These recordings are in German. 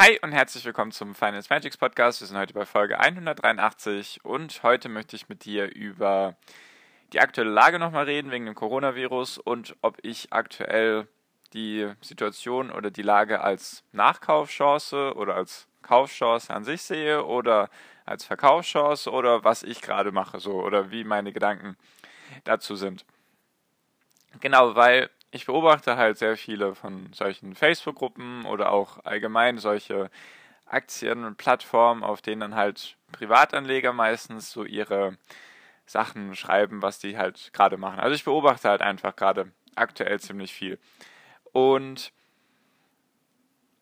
Hi und herzlich willkommen zum Finance Magics Podcast. Wir sind heute bei Folge 183 und heute möchte ich mit dir über die aktuelle Lage nochmal reden wegen dem Coronavirus und ob ich aktuell die Situation oder die Lage als Nachkaufchance oder als Kaufchance an sich sehe oder als Verkaufschance oder was ich gerade mache so oder wie meine Gedanken dazu sind. Genau, weil ich beobachte halt sehr viele von solchen Facebook-Gruppen oder auch allgemein solche Aktien und Plattformen, auf denen dann halt Privatanleger meistens so ihre Sachen schreiben, was die halt gerade machen. Also ich beobachte halt einfach gerade aktuell ziemlich viel. Und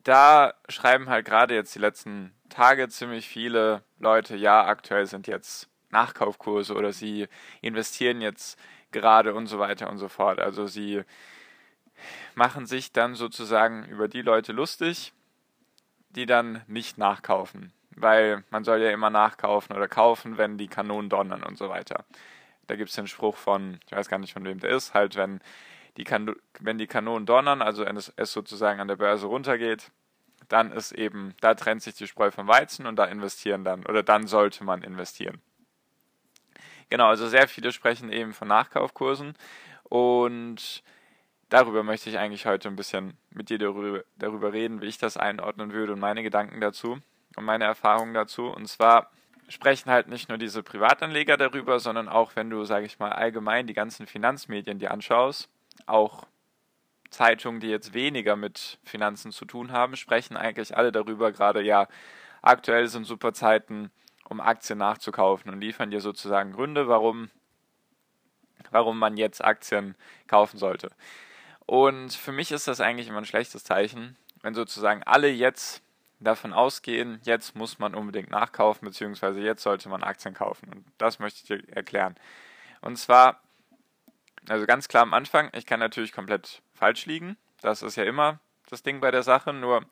da schreiben halt gerade jetzt die letzten Tage ziemlich viele Leute, ja, aktuell sind jetzt Nachkaufkurse oder sie investieren jetzt gerade und so weiter und so fort. Also sie machen sich dann sozusagen über die Leute lustig, die dann nicht nachkaufen. Weil man soll ja immer nachkaufen oder kaufen, wenn die Kanonen donnern und so weiter. Da gibt es den Spruch von, ich weiß gar nicht von wem der ist, halt wenn die, kan wenn die Kanonen donnern, also es, es sozusagen an der Börse runtergeht, dann ist eben, da trennt sich die Spreu vom Weizen und da investieren dann, oder dann sollte man investieren. Genau, also sehr viele sprechen eben von Nachkaufkursen und darüber möchte ich eigentlich heute ein bisschen mit dir darüber, reden, wie ich das einordnen würde und meine Gedanken dazu und meine Erfahrungen dazu. Und zwar sprechen halt nicht nur diese Privatanleger darüber, sondern auch, wenn du, sage ich mal, allgemein die ganzen Finanzmedien dir anschaust, auch Zeitungen, die jetzt weniger mit Finanzen zu tun haben, sprechen eigentlich alle darüber, gerade ja, aktuell sind super Zeiten, um Aktien nachzukaufen und liefern dir sozusagen Gründe, warum, warum man jetzt Aktien kaufen sollte. Und für mich ist das eigentlich immer ein schlechtes Zeichen, wenn sozusagen alle jetzt davon ausgehen, jetzt muss man unbedingt nachkaufen, beziehungsweise jetzt sollte man Aktien kaufen. Und das möchte ich dir erklären. Und zwar, also ganz klar am Anfang, ich kann natürlich komplett falsch liegen. Das ist ja immer das Ding bei der Sache. Nur,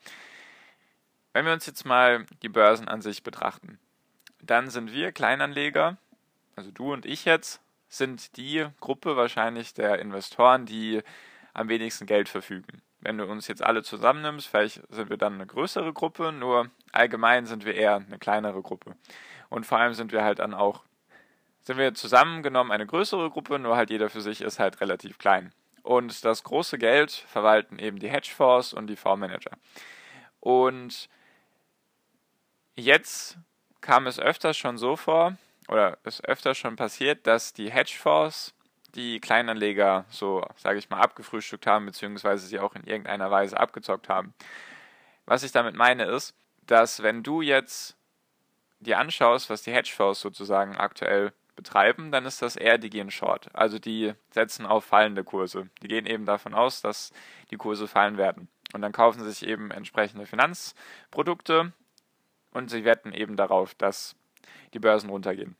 wenn wir uns jetzt mal die Börsen an sich betrachten, dann sind wir Kleinanleger, also du und ich jetzt, sind die Gruppe wahrscheinlich der Investoren, die am wenigsten Geld verfügen. Wenn du uns jetzt alle zusammennimmst, vielleicht sind wir dann eine größere Gruppe, nur allgemein sind wir eher eine kleinere Gruppe. Und vor allem sind wir halt dann auch, sind wir zusammengenommen eine größere Gruppe, nur halt jeder für sich ist halt relativ klein. Und das große Geld verwalten eben die Hedgefonds und die Fondsmanager. Und jetzt kam es öfters schon so vor, oder ist öfters schon passiert, dass die Hedgefonds die Kleinanleger so, sage ich mal, abgefrühstückt haben, beziehungsweise sie auch in irgendeiner Weise abgezockt haben. Was ich damit meine ist, dass wenn du jetzt dir anschaust, was die Hedgefonds sozusagen aktuell betreiben, dann ist das eher, die gehen short. Also die setzen auf fallende Kurse. Die gehen eben davon aus, dass die Kurse fallen werden. Und dann kaufen sie sich eben entsprechende Finanzprodukte und sie wetten eben darauf, dass die Börsen runtergehen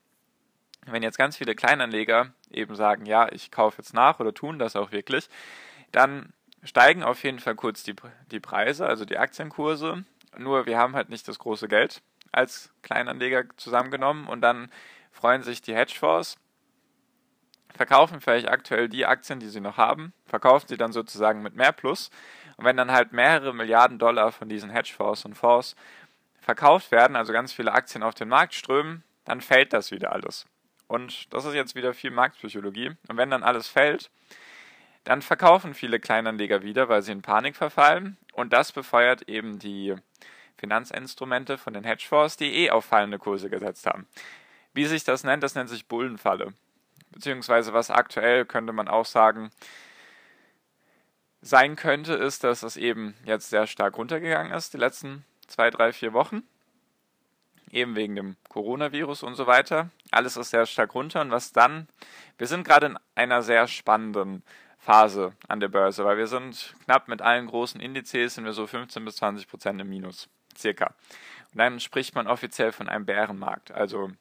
wenn jetzt ganz viele Kleinanleger eben sagen, ja, ich kaufe jetzt nach oder tun das auch wirklich, dann steigen auf jeden Fall kurz die, die Preise, also die Aktienkurse. Nur wir haben halt nicht das große Geld als Kleinanleger zusammengenommen und dann freuen sich die Hedgefonds, verkaufen vielleicht aktuell die Aktien, die sie noch haben, verkaufen sie dann sozusagen mit mehr Plus. Und wenn dann halt mehrere Milliarden Dollar von diesen Hedgefonds und Fonds verkauft werden, also ganz viele Aktien auf den Markt strömen, dann fällt das wieder alles. Und das ist jetzt wieder viel Marktpsychologie. Und wenn dann alles fällt, dann verkaufen viele Kleinanleger wieder, weil sie in Panik verfallen. Und das befeuert eben die Finanzinstrumente von den Hedgefonds, die eh auf fallende Kurse gesetzt haben. Wie sich das nennt, das nennt sich Bullenfalle. Beziehungsweise was aktuell könnte man auch sagen, sein könnte, ist, dass es eben jetzt sehr stark runtergegangen ist, die letzten zwei, drei, vier Wochen eben wegen dem Coronavirus und so weiter. Alles ist sehr stark runter und was dann, wir sind gerade in einer sehr spannenden Phase an der Börse, weil wir sind knapp mit allen großen Indizes sind wir so 15 bis 20 Prozent im Minus, circa. Und dann spricht man offiziell von einem Bärenmarkt, also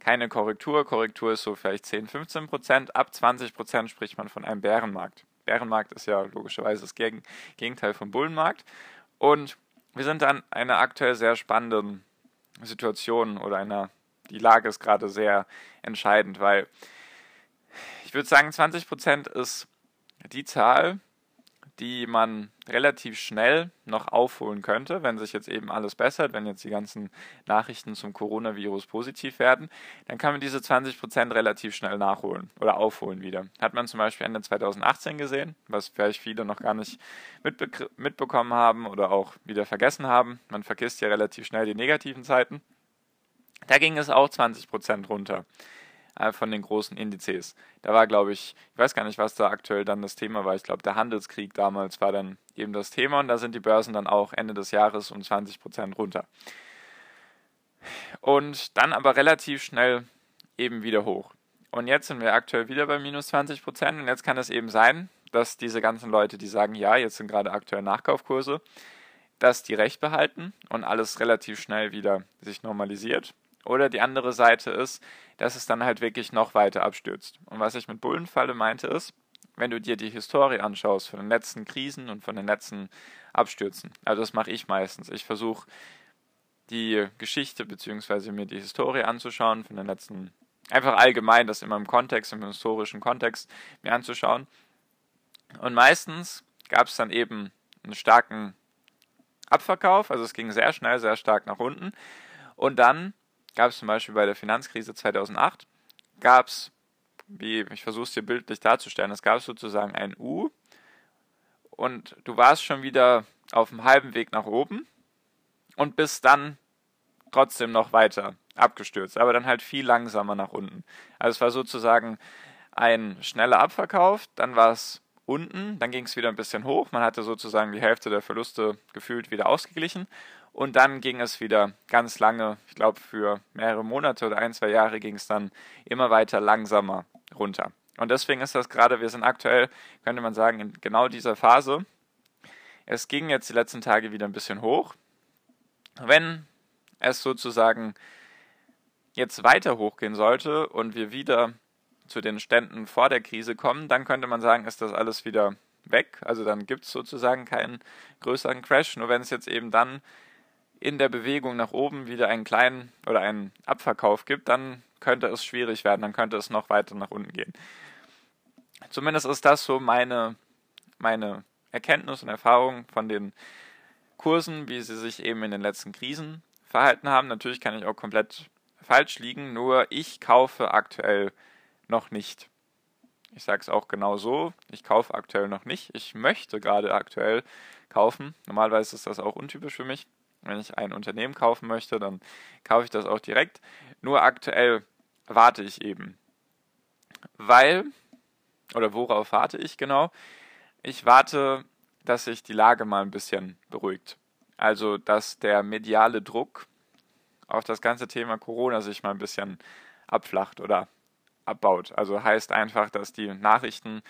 keine Korrektur. Korrektur ist so vielleicht 10, 15 Prozent. Ab 20 Prozent spricht man von einem Bärenmarkt. Bärenmarkt ist ja logischerweise das Gegenteil vom Bullenmarkt. Und wir sind an einer aktuell sehr spannenden Situation oder einer, die Lage ist gerade sehr entscheidend, weil ich würde sagen, 20 Prozent ist die Zahl, die man relativ schnell noch aufholen könnte, wenn sich jetzt eben alles bessert, wenn jetzt die ganzen Nachrichten zum Coronavirus positiv werden, dann kann man diese 20% relativ schnell nachholen oder aufholen wieder. Hat man zum Beispiel Ende 2018 gesehen, was vielleicht viele noch gar nicht mitbe mitbekommen haben oder auch wieder vergessen haben. Man vergisst ja relativ schnell die negativen Zeiten. Da ging es auch 20% runter. Äh, von den großen Indizes. Da war, glaube ich, ich weiß gar nicht, was da aktuell dann das Thema war. Ich glaube, der Handelskrieg damals war dann eben das Thema und da sind die Börsen dann auch Ende des Jahres um 20 Prozent runter. Und dann aber relativ schnell eben wieder hoch. Und jetzt sind wir aktuell wieder bei minus 20 Prozent und jetzt kann es eben sein, dass diese ganzen Leute, die sagen, ja, jetzt sind gerade aktuell Nachkaufkurse, dass die recht behalten und alles relativ schnell wieder sich normalisiert oder die andere Seite ist, dass es dann halt wirklich noch weiter abstürzt. Und was ich mit Bullenfalle meinte ist, wenn du dir die Historie anschaust von den letzten Krisen und von den letzten Abstürzen, also das mache ich meistens. Ich versuche die Geschichte bzw. mir die Historie anzuschauen von den letzten, einfach allgemein das immer im Kontext, im historischen Kontext mir anzuschauen. Und meistens gab es dann eben einen starken Abverkauf, also es ging sehr schnell, sehr stark nach unten. Und dann gab es zum Beispiel bei der Finanzkrise 2008, gab es, wie ich versuche es dir bildlich darzustellen, es gab sozusagen ein U und du warst schon wieder auf dem halben Weg nach oben und bist dann trotzdem noch weiter abgestürzt, aber dann halt viel langsamer nach unten. Also es war sozusagen ein schneller Abverkauf, dann war es unten, dann ging es wieder ein bisschen hoch, man hatte sozusagen die Hälfte der Verluste gefühlt wieder ausgeglichen und dann ging es wieder ganz lange, ich glaube für mehrere Monate oder ein, zwei Jahre ging es dann immer weiter langsamer runter. Und deswegen ist das gerade, wir sind aktuell, könnte man sagen, in genau dieser Phase. Es ging jetzt die letzten Tage wieder ein bisschen hoch. Wenn es sozusagen jetzt weiter hochgehen sollte und wir wieder zu den Ständen vor der Krise kommen, dann könnte man sagen, ist das alles wieder weg. Also dann gibt es sozusagen keinen größeren Crash. Nur wenn es jetzt eben dann in der Bewegung nach oben wieder einen kleinen oder einen Abverkauf gibt, dann könnte es schwierig werden, dann könnte es noch weiter nach unten gehen. Zumindest ist das so meine, meine Erkenntnis und Erfahrung von den Kursen, wie sie sich eben in den letzten Krisen verhalten haben. Natürlich kann ich auch komplett falsch liegen, nur ich kaufe aktuell noch nicht. Ich sage es auch genau so, ich kaufe aktuell noch nicht. Ich möchte gerade aktuell kaufen. Normalerweise ist das auch untypisch für mich. Wenn ich ein Unternehmen kaufen möchte, dann kaufe ich das auch direkt. Nur aktuell warte ich eben. Weil, oder worauf warte ich genau? Ich warte, dass sich die Lage mal ein bisschen beruhigt. Also, dass der mediale Druck auf das ganze Thema Corona sich mal ein bisschen abflacht oder abbaut. Also heißt einfach, dass die Nachrichten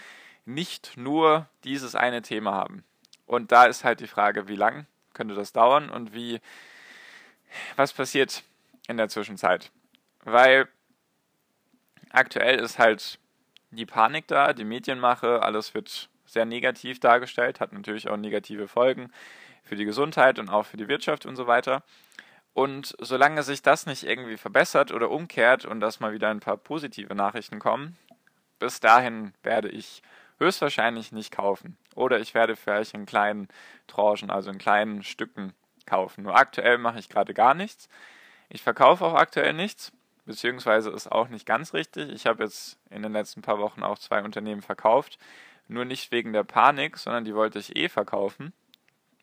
nicht nur dieses eine Thema haben. Und da ist halt die Frage, wie lang könnte das dauern und wie, was passiert in der Zwischenzeit? Weil aktuell ist halt die Panik da, die Medienmache, alles wird sehr negativ dargestellt, hat natürlich auch negative Folgen für die Gesundheit und auch für die Wirtschaft und so weiter. Und solange sich das nicht irgendwie verbessert oder umkehrt und dass mal wieder ein paar positive Nachrichten kommen, bis dahin werde ich höchstwahrscheinlich nicht kaufen. Oder ich werde vielleicht in kleinen Tranchen, also in kleinen Stücken kaufen. Nur aktuell mache ich gerade gar nichts. Ich verkaufe auch aktuell nichts, beziehungsweise ist auch nicht ganz richtig. Ich habe jetzt in den letzten paar Wochen auch zwei Unternehmen verkauft. Nur nicht wegen der Panik, sondern die wollte ich eh verkaufen,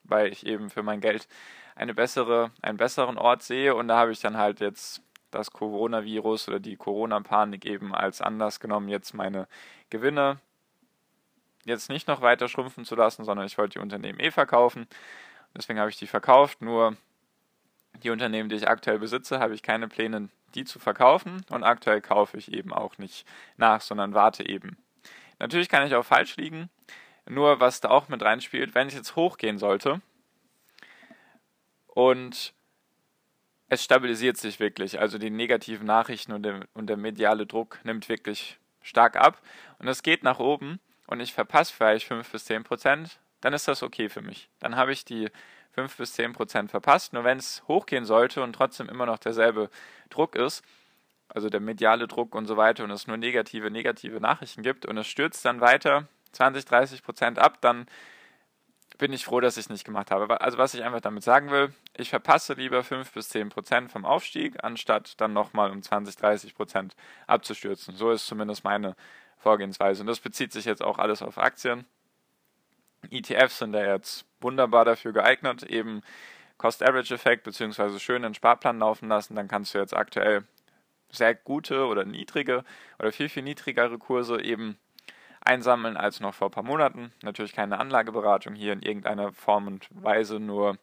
weil ich eben für mein Geld eine bessere, einen besseren Ort sehe. Und da habe ich dann halt jetzt das Coronavirus oder die Corona-Panik eben als Anlass genommen, jetzt meine Gewinne jetzt nicht noch weiter schrumpfen zu lassen, sondern ich wollte die Unternehmen eh verkaufen. Deswegen habe ich die verkauft. Nur die Unternehmen, die ich aktuell besitze, habe ich keine Pläne, die zu verkaufen. Und aktuell kaufe ich eben auch nicht nach, sondern warte eben. Natürlich kann ich auch falsch liegen, nur was da auch mit reinspielt, wenn es jetzt hochgehen sollte und es stabilisiert sich wirklich, also die negativen Nachrichten und der, und der mediale Druck nimmt wirklich stark ab und es geht nach oben und ich verpasse vielleicht 5 bis 10 Prozent, dann ist das okay für mich. Dann habe ich die 5 bis 10 Prozent verpasst. Nur wenn es hochgehen sollte und trotzdem immer noch derselbe Druck ist, also der mediale Druck und so weiter und es nur negative, negative Nachrichten gibt und es stürzt dann weiter 20, 30 Prozent ab, dann bin ich froh, dass ich es nicht gemacht habe. Also was ich einfach damit sagen will, ich verpasse lieber 5 bis 10 Prozent vom Aufstieg, anstatt dann nochmal um 20, 30 Prozent abzustürzen. So ist zumindest meine Vorgehensweise. Und das bezieht sich jetzt auch alles auf Aktien. ETFs sind da jetzt wunderbar dafür geeignet, eben Cost-Average-Effekt beziehungsweise schön einen Sparplan laufen lassen. Dann kannst du jetzt aktuell sehr gute oder niedrige oder viel, viel niedrigere Kurse eben einsammeln als noch vor ein paar Monaten. Natürlich keine Anlageberatung hier in irgendeiner Form und Weise, nur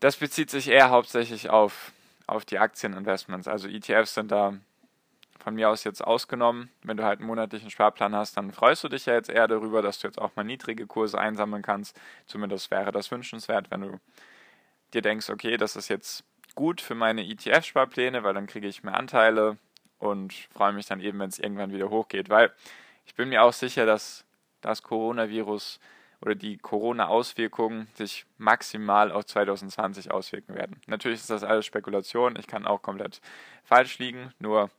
das bezieht sich eher hauptsächlich auf, auf die Aktieninvestments. Also ETFs sind da von mir aus jetzt ausgenommen. Wenn du halt einen monatlichen Sparplan hast, dann freust du dich ja jetzt eher darüber, dass du jetzt auch mal niedrige Kurse einsammeln kannst. Zumindest wäre das wünschenswert, wenn du dir denkst, okay, das ist jetzt gut für meine ETF-Sparpläne, weil dann kriege ich mehr Anteile und freue mich dann eben, wenn es irgendwann wieder hochgeht. Weil ich bin mir auch sicher, dass das Coronavirus oder die Corona-Auswirkungen sich maximal auf 2020 auswirken werden. Natürlich ist das alles Spekulation, ich kann auch komplett falsch liegen, nur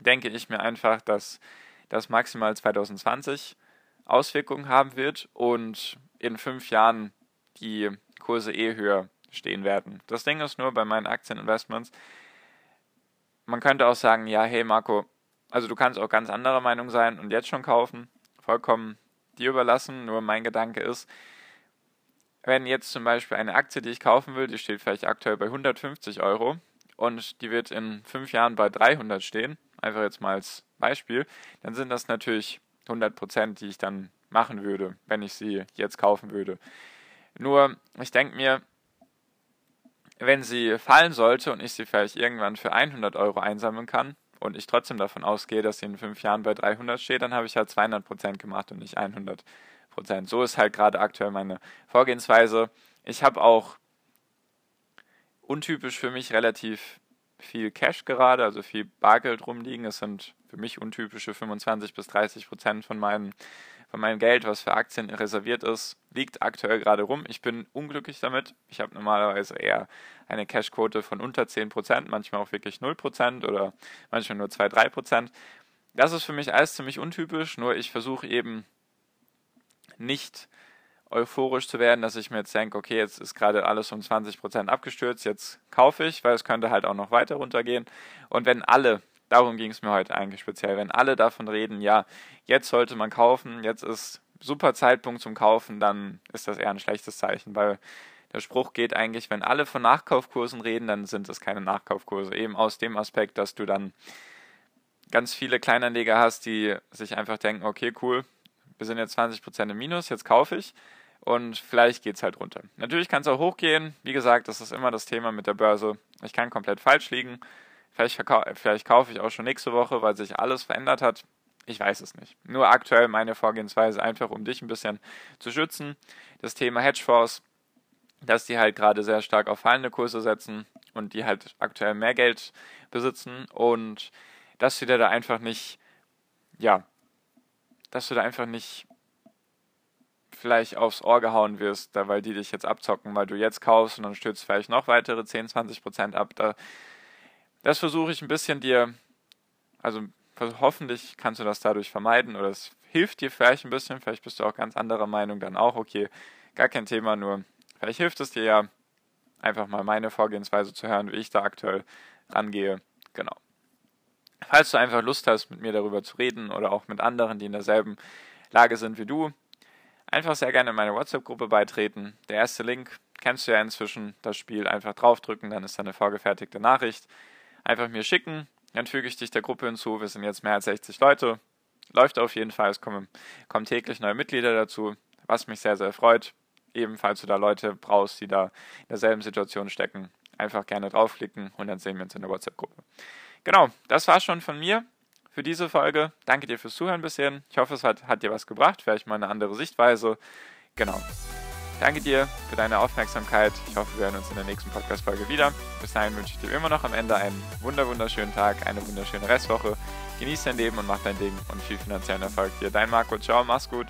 denke ich mir einfach, dass das maximal 2020 Auswirkungen haben wird und in fünf Jahren die Kurse eh höher stehen werden. Das Ding ist nur bei meinen Aktieninvestments, man könnte auch sagen, ja, hey Marco, also du kannst auch ganz anderer Meinung sein und jetzt schon kaufen, vollkommen dir überlassen, nur mein Gedanke ist, wenn jetzt zum Beispiel eine Aktie, die ich kaufen will, die steht vielleicht aktuell bei 150 Euro und die wird in fünf Jahren bei 300 stehen, einfach jetzt mal als Beispiel, dann sind das natürlich 100 Prozent, die ich dann machen würde, wenn ich sie jetzt kaufen würde. Nur, ich denke mir, wenn sie fallen sollte und ich sie vielleicht irgendwann für 100 Euro einsammeln kann und ich trotzdem davon ausgehe, dass sie in fünf Jahren bei 300 steht, dann habe ich halt 200 Prozent gemacht und nicht 100 Prozent. So ist halt gerade aktuell meine Vorgehensweise. Ich habe auch untypisch für mich relativ viel Cash gerade, also viel Bargeld rumliegen. Es sind für mich untypische 25 bis 30 Prozent von meinem, von meinem Geld, was für Aktien reserviert ist, liegt aktuell gerade rum. Ich bin unglücklich damit. Ich habe normalerweise eher eine Cashquote von unter 10 Prozent, manchmal auch wirklich 0 Prozent oder manchmal nur 2, 3 Prozent. Das ist für mich alles ziemlich untypisch, nur ich versuche eben nicht euphorisch zu werden, dass ich mir jetzt denke, okay, jetzt ist gerade alles um 20% abgestürzt, jetzt kaufe ich, weil es könnte halt auch noch weiter runtergehen. Und wenn alle, darum ging es mir heute eigentlich speziell, wenn alle davon reden, ja, jetzt sollte man kaufen, jetzt ist super Zeitpunkt zum Kaufen, dann ist das eher ein schlechtes Zeichen, weil der Spruch geht eigentlich, wenn alle von Nachkaufkursen reden, dann sind es keine Nachkaufkurse. Eben aus dem Aspekt, dass du dann ganz viele Kleinanleger hast, die sich einfach denken, okay, cool, wir sind jetzt 20% im Minus, jetzt kaufe ich und vielleicht geht es halt runter. Natürlich kann es auch hochgehen. Wie gesagt, das ist immer das Thema mit der Börse. Ich kann komplett falsch liegen. Vielleicht, vielleicht kaufe ich auch schon nächste Woche, weil sich alles verändert hat. Ich weiß es nicht. Nur aktuell meine Vorgehensweise einfach, um dich ein bisschen zu schützen. Das Thema Hedgefonds, dass die halt gerade sehr stark auf fallende Kurse setzen und die halt aktuell mehr Geld besitzen und dass du dir da einfach nicht, ja, dass du da einfach nicht vielleicht aufs Ohr gehauen wirst, weil die dich jetzt abzocken, weil du jetzt kaufst und dann stürzt vielleicht noch weitere 10, 20 Prozent ab. Da, das versuche ich ein bisschen dir, also hoffentlich kannst du das dadurch vermeiden oder es hilft dir vielleicht ein bisschen, vielleicht bist du auch ganz anderer Meinung, dann auch okay, gar kein Thema, nur vielleicht hilft es dir ja einfach mal meine Vorgehensweise zu hören, wie ich da aktuell rangehe. Genau. Falls du einfach Lust hast, mit mir darüber zu reden oder auch mit anderen, die in derselben Lage sind wie du, einfach sehr gerne in meine WhatsApp-Gruppe beitreten. Der erste Link kennst du ja inzwischen. Das Spiel einfach draufdrücken, dann ist da eine vorgefertigte Nachricht. Einfach mir schicken, dann füge ich dich der Gruppe hinzu. Wir sind jetzt mehr als 60 Leute. Läuft auf jeden Fall. Es kommen, kommen täglich neue Mitglieder dazu, was mich sehr, sehr freut. Ebenfalls du da Leute brauchst, die da in derselben Situation stecken, einfach gerne draufklicken und dann sehen wir uns in der WhatsApp-Gruppe. Genau, das war's schon von mir für diese Folge. Danke dir fürs Zuhören bisher. Ich hoffe, es hat, hat dir was gebracht, vielleicht mal eine andere Sichtweise. Genau. Danke dir für deine Aufmerksamkeit. Ich hoffe, wir hören uns in der nächsten Podcast-Folge wieder. Bis dahin wünsche ich dir immer noch am Ende einen wunderschönen Tag, eine wunderschöne Restwoche. Genieß dein Leben und mach dein Ding und viel finanziellen Erfolg dir. Dein Marco, ciao, mach's gut.